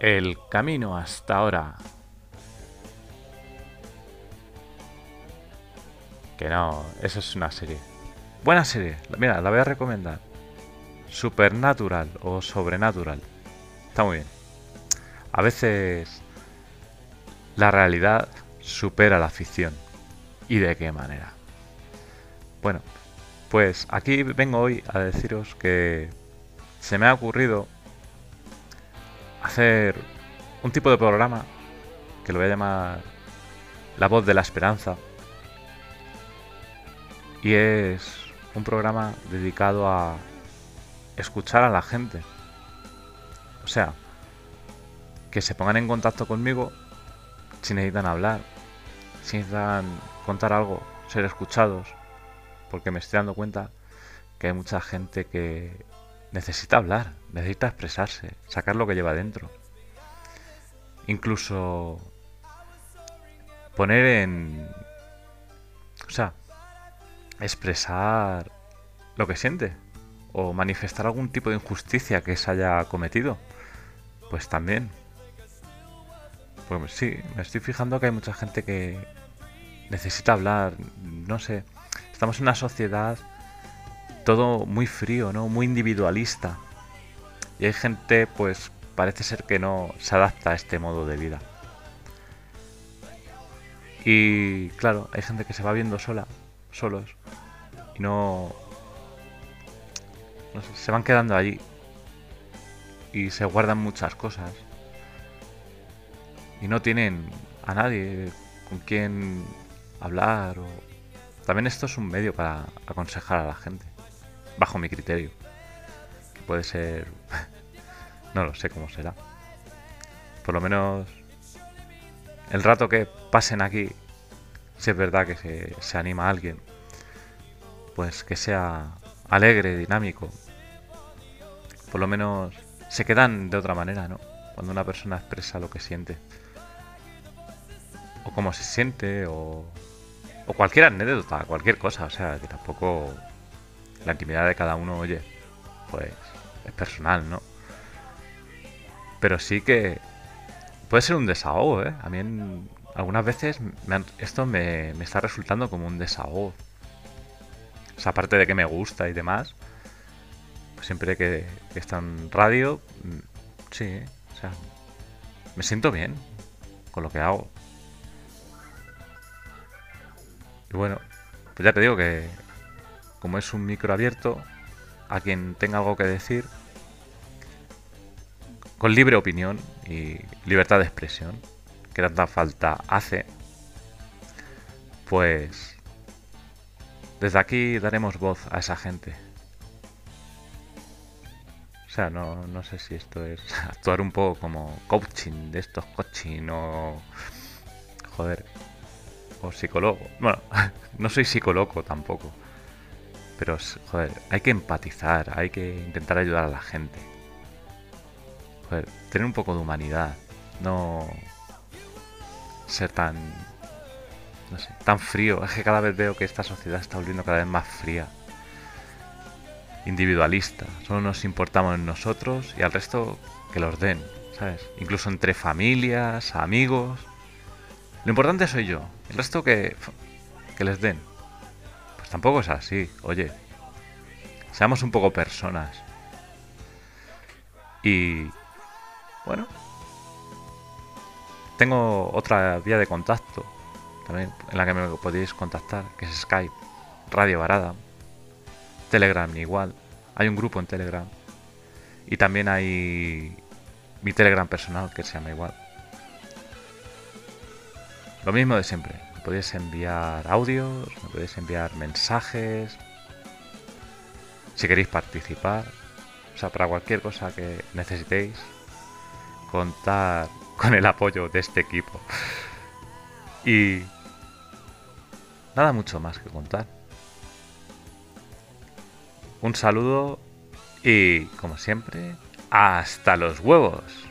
El camino hasta ahora. Que no, eso es una serie. Buena serie. Mira, la voy a recomendar. Supernatural o Sobrenatural. Está muy bien. A veces la realidad supera la ficción. ¿Y de qué manera? Bueno, pues aquí vengo hoy a deciros que se me ha ocurrido hacer un tipo de programa que lo voy a llamar La voz de la esperanza. Y es un programa dedicado a escuchar a la gente. O sea, que se pongan en contacto conmigo si necesitan hablar, si necesitan contar algo, ser escuchados, porque me estoy dando cuenta que hay mucha gente que necesita hablar, necesita expresarse, sacar lo que lleva dentro. Incluso poner en... O sea, expresar lo que siente o manifestar algún tipo de injusticia que se haya cometido. Pues también. Pues sí, me estoy fijando que hay mucha gente que necesita hablar, no sé. Estamos en una sociedad todo muy frío, ¿no? Muy individualista. Y hay gente, pues, parece ser que no se adapta a este modo de vida. Y claro, hay gente que se va viendo sola, solos, y no, no sé, se van quedando allí y se guardan muchas cosas y no tienen a nadie con quien hablar también esto es un medio para aconsejar a la gente bajo mi criterio. Que puede ser... no lo sé cómo será. Por lo menos el rato que pasen aquí, si es verdad que se, se anima a alguien, pues que sea alegre, dinámico. Por lo menos se quedan de otra manera, ¿no? Cuando una persona expresa lo que siente. O cómo se siente, o, o cualquier anécdota, cualquier cosa. O sea, que tampoco la intimidad de cada uno, oye, pues es personal, ¿no? Pero sí que puede ser un desahogo, ¿eh? A mí algunas veces esto me, está resultando como un desahogo. O sea, aparte de que me gusta y demás, pues siempre que, que está en radio, mm, sí, o sea, me siento bien con lo que hago. Y bueno, pues ya te digo que como es un micro abierto, a quien tenga algo que decir, con libre opinión y libertad de expresión, que tanta falta hace, pues desde aquí daremos voz a esa gente. O sea, no, no sé si esto es actuar un poco como coaching de estos coaching o... Joder. O psicólogo. Bueno, no soy psicólogo tampoco. Pero, joder, hay que empatizar, hay que intentar ayudar a la gente. Joder, tener un poco de humanidad. No ser tan... No sé, tan frío. Es que cada vez veo que esta sociedad está volviendo cada vez más fría. Individualista. Solo nos importamos en nosotros y al resto que los den, ¿sabes? Incluso entre familias, amigos. Lo importante soy yo. El resto que, que les den tampoco es así. Oye, seamos un poco personas. Y bueno, tengo otra vía de contacto también en la que me podéis contactar, que es Skype, Radio Varada, Telegram igual. Hay un grupo en Telegram y también hay mi Telegram personal que se llama igual. Lo mismo de siempre me podéis enviar audios, me podéis enviar mensajes, si queréis participar, o sea, para cualquier cosa que necesitéis, contar con el apoyo de este equipo. Y nada mucho más que contar. Un saludo y, como siempre, hasta los huevos.